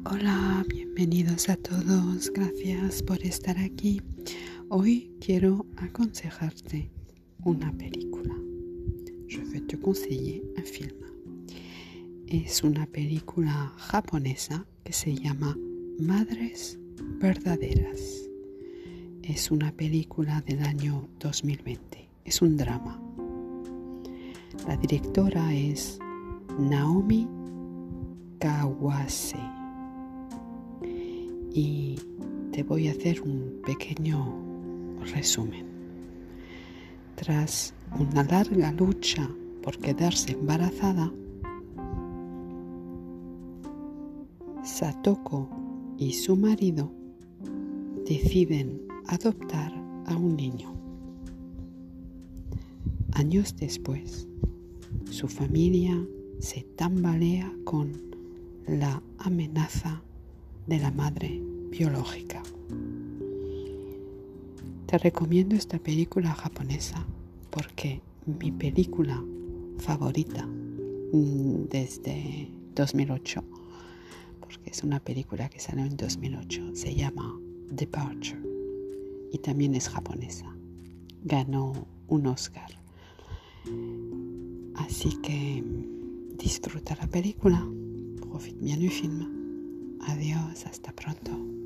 Hola, bienvenidos a todos, gracias por estar aquí. Hoy quiero aconsejarte una película. Je vais te conseiller un film. Es una película japonesa que se llama Madres Verdaderas. Es una película del año 2020. Es un drama. La directora es Naomi Kawase. Y te voy a hacer un pequeño resumen. Tras una larga lucha por quedarse embarazada, Satoko y su marido deciden adoptar a un niño. Años después, su familia se tambalea con la amenaza de la madre biológica. Te recomiendo esta película japonesa porque mi película favorita mm, desde 2008, porque es una película que salió en 2008, se llama Departure y también es japonesa. Ganó un Oscar. Así que disfruta la película, profite bien du film. Hasta pronto.